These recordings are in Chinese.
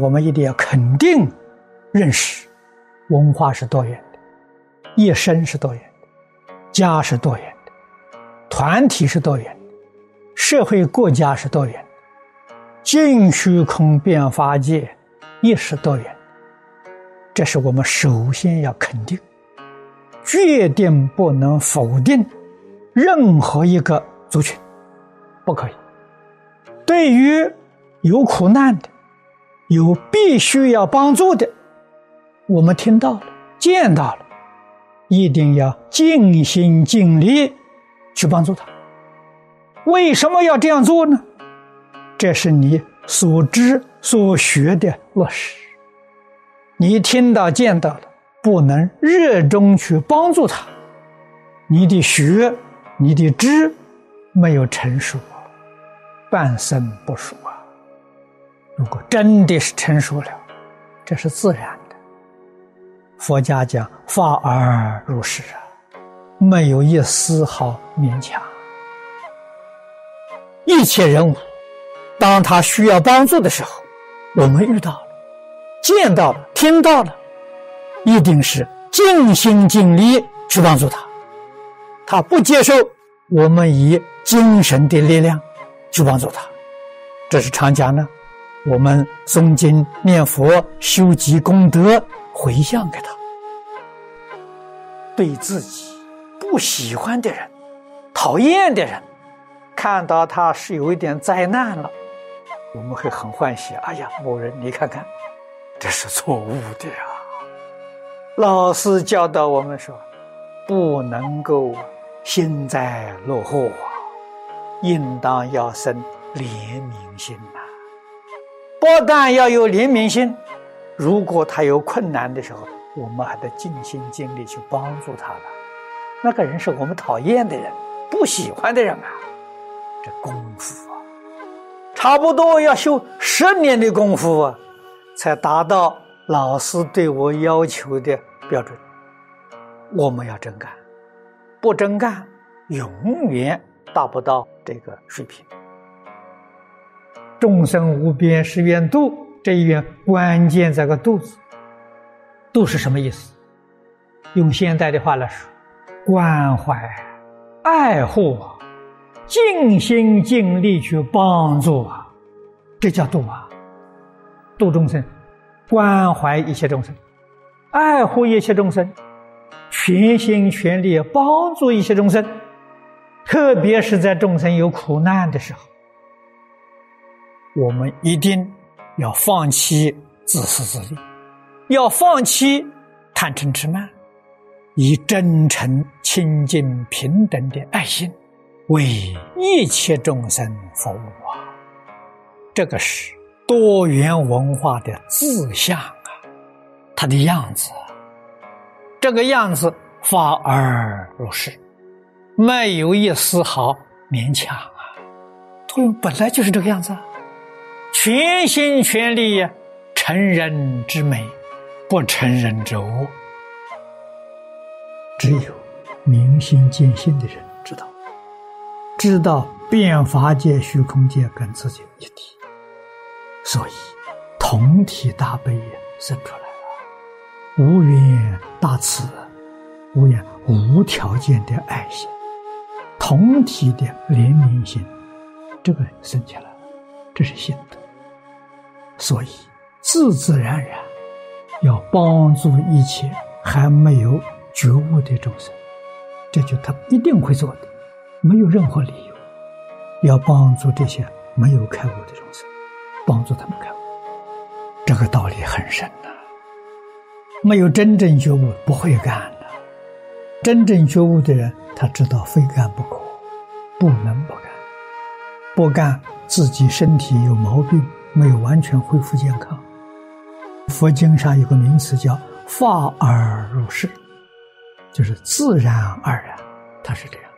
我们一定要肯定认识，文化是多元的，一生是多元的，家是多元的，团体是多元的，社会国家是多元的，净虚空变法界亦是多元。这是我们首先要肯定，决定不能否定任何一个族群，不可以。对于有苦难的。有必须要帮助的，我们听到了、见到了，一定要尽心尽力去帮助他。为什么要这样做呢？这是你所知所学的落实。你听到、见到了，不能热衷去帮助他，你的学、你的知没有成熟，半生不熟。如果真的是成熟了，这是自然的。佛家讲法而如是啊，没有一丝毫勉强。一切人物，当他需要帮助的时候，我们遇到了、见到了、听到了，一定是尽心尽力去帮助他。他不接受，我们以精神的力量去帮助他。这是常讲的。我们诵经念佛修积功德回向给他，对自己不喜欢的人、讨厌的人，看到他是有一点灾难了，我们会很欢喜。哎呀，某人你看看，这是错误的呀！老师教导我们说，不能够幸灾乐祸啊，应当要生怜悯心呐。不但要有怜悯心，如果他有困难的时候，我们还得尽心尽力去帮助他了。那个人是我们讨厌的人、不喜欢的人啊，这功夫啊，差不多要修十年的功夫啊，才达到老师对我要求的标准。我们要真干，不真干，永远达不到这个水平。众生无边誓愿度，这一愿关键在个“度”字。度是什么意思？用现代的话来说，关怀、爱护、尽心尽力去帮助啊，这叫度啊！度众生，关怀一切众生，爱护一切众生，全心全力帮助一切众生，特别是在众生有苦难的时候。我们一定要放弃自私自利，要放弃贪嗔痴慢，以真诚、清净、平等的爱心为一切众生服务啊！这个是多元文化的志向啊，它的样子，这个样子发而如是，没有一丝毫勉强啊！作用本来就是这个样子。啊全心全力成人之美，不成人之恶。只有明心见性的人知道，知道变法界、虚空界跟自己一体，所以同体大悲生出来了，无缘大慈，无缘无条件的爱心，同体的怜悯心，这个生起来了，这是心德。所以，自自然然要帮助一切还没有觉悟的众生，这就他一定会做的，没有任何理由。要帮助这些没有开悟的众生，帮助他们开悟，这个道理很深呐。没有真正觉悟，不会干的。真正觉悟的人，他知道非干不可，不能不干，不干自己身体有毛病。没有完全恢复健康。佛经上有个名词叫“法而入世”，就是自然而然，它是这样。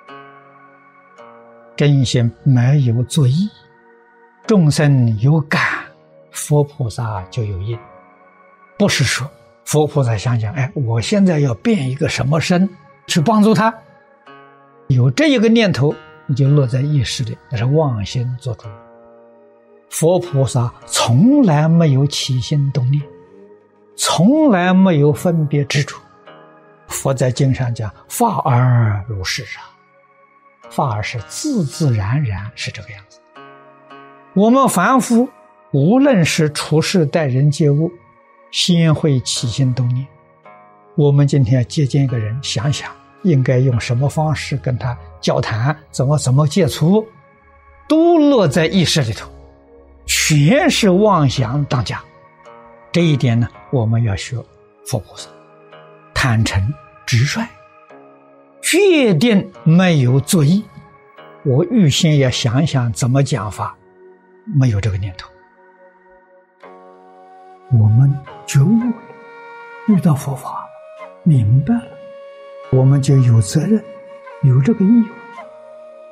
真心没有作意，众生有感，佛菩萨就有应。不是说佛菩萨想想，哎，我现在要变一个什么身去帮助他，有这一个念头，你就落在意识里，那是妄心做主。佛菩萨从来没有起心动念，从来没有分别执着。佛在经上讲：“法而如是啊，法而是自自然然是这个样子。”我们凡夫无论是处事待人接物，先会起心动念。我们今天要接见一个人，想想应该用什么方式跟他交谈，怎么怎么接触，都落在意识里头，全是妄想当家。这一点呢，我们要学佛菩萨，坦诚直率，决定没有作意。我预先要想想怎么讲法，没有这个念头，我们觉悟了，遇到佛法。明白了，我们就有责任，有这个义务，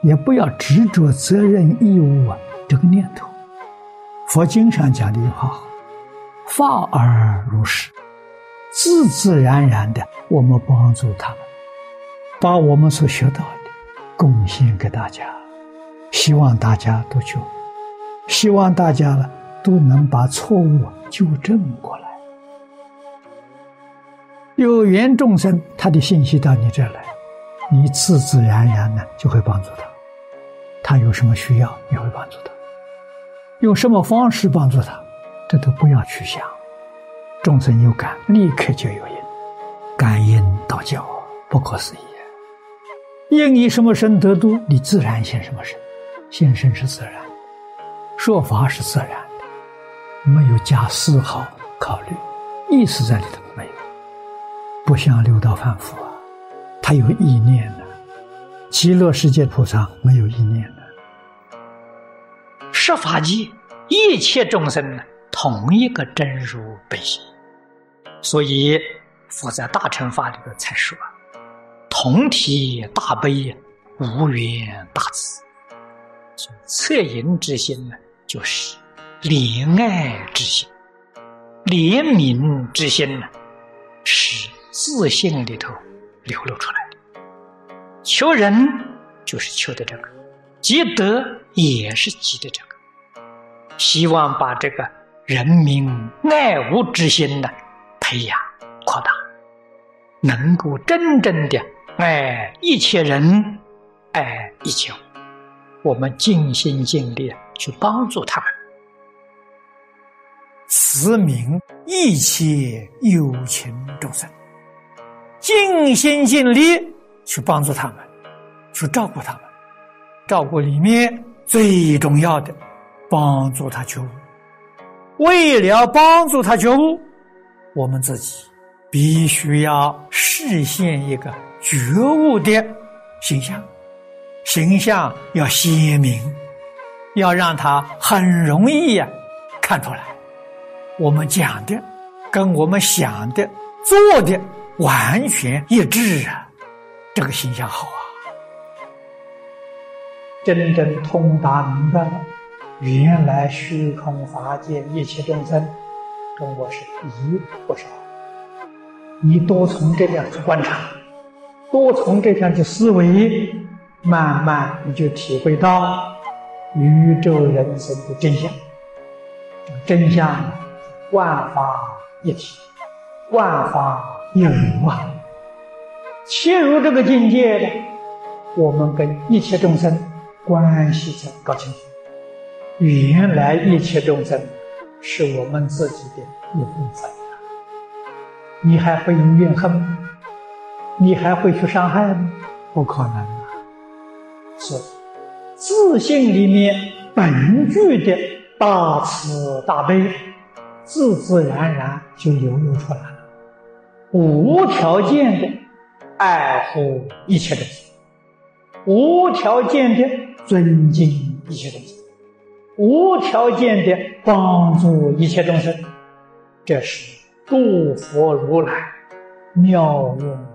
也不要执着责任义务啊这个念头。佛经上讲的一句话好：“法而如是，自自然然的，我们帮助他们，把我们所学到的贡献给大家，希望大家都就，希望大家呢都能把错误纠正过来。”有缘众生，他的信息到你这来，你自自然然呢就会帮助他。他有什么需要，你会帮助他。用什么方式帮助他，这都不要去想。众生有感，立刻就有因。感应道教，不可思议。因你什么身得度，你自然现什么身。现身是自然，说法是自然的，没有加丝毫考虑，意思在里头没有。不像六道凡夫啊，他有意念的；极乐世界菩萨没有意念的。十法界一切众生呢，同一个真如本性，所以佛在大乘法里边才说：同体大悲，无缘大慈。恻隐之心呢，就是怜爱之心；怜悯之心呢，是。自信里头流露出来的，求人就是求的这个，积德也是积的这个，希望把这个人民爱物之心呢培养扩大，能够真正的爱一切人，爱一切物，我们尽心尽力去帮助他们，慈悯一切有情众生。尽心尽力去帮助他们，去照顾他们。照顾里面最重要的，帮助他觉悟。为了帮助他觉悟，我们自己必须要实现一个觉悟的形象，形象要鲜明，要让他很容易呀看出来。我们讲的跟我们想的、做的。完全一致啊！这个形象好啊！真正通达明白了，原来虚空法界一切众生跟我是一不少。你多从这边去观察，多从这边去思维，慢慢你就体会到宇宙人生的真相。真相万法一体，万法。有啊，切入这个境界的，我们跟一切众生关系才搞清楚。原来一切众生是我们自己的一部分你还会有怨恨吗？你还会去伤害吗？不可能啊！是自信里面本具的大慈大悲，自自然然就流露出来了。无条件的爱护一切众生，无条件的尊敬一切东西，无条件的帮助一切众生，这是度佛如来妙用。